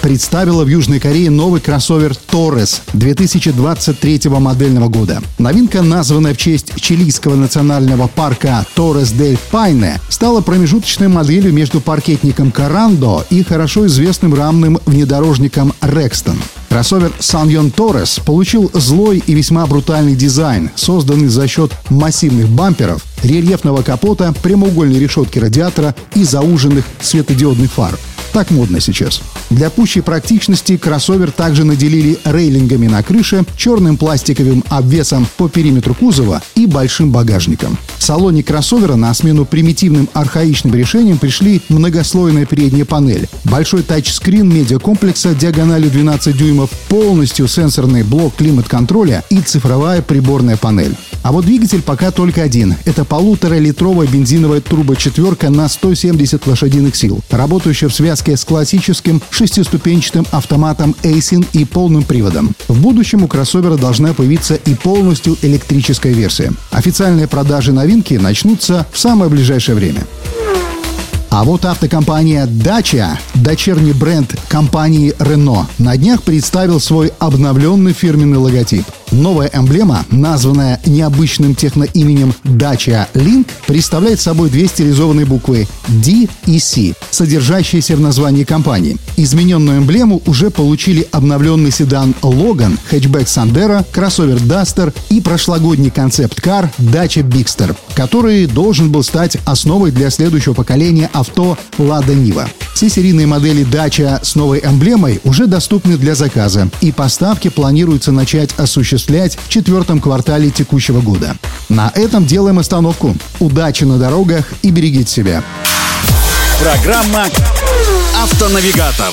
представила в Южной Корее новый кроссовер Torres 2023 модельного года. Новинка, названная в честь чилийского национального парка Torres del Paine, стала промежуточной моделью между паркетником Carando и хорошо известным рамным внедорожником Rexton. Кроссовер Саньон Торрес получил злой и весьма брутальный дизайн, созданный за счет массивных бамперов, рельефного капота, прямоугольной решетки радиатора и зауженных светодиодных фар. Так модно сейчас. Для пущей практичности кроссовер также наделили рейлингами на крыше, черным пластиковым обвесом по периметру кузова и большим багажником. В салоне кроссовера на смену примитивным архаичным решениям пришли многослойная передняя панель, большой тачскрин медиакомплекса диагональю 12 дюймов, полностью сенсорный блок климат-контроля и цифровая приборная панель. А вот двигатель пока только один. Это полуторалитровая бензиновая турбочетверка на 170 лошадиных сил, работающая в связке с классическим шестиступенчатым автоматом Aisin и полным приводом. В будущем у кроссовера должна появиться и полностью электрическая версия. Официальные продажи новинки начнутся в самое ближайшее время. А вот автокомпания Dacia, дочерний бренд компании Renault, на днях представил свой обновленный фирменный логотип – Новая эмблема, названная необычным техноименем Dacia Link, представляет собой две стилизованные буквы D и C, содержащиеся в названии компании. Измененную эмблему уже получили обновленный седан Logan, хэтчбэк Sandero, кроссовер Duster и прошлогодний концепт-кар Dacia Bigster, который должен был стать основой для следующего поколения авто Lada Niva. Все серийные модели Dacia с новой эмблемой уже доступны для заказа, и поставки планируется начать осуществлять в четвертом квартале текущего года. На этом делаем остановку. Удачи на дорогах и берегите себя. Программа «Автонавигатор».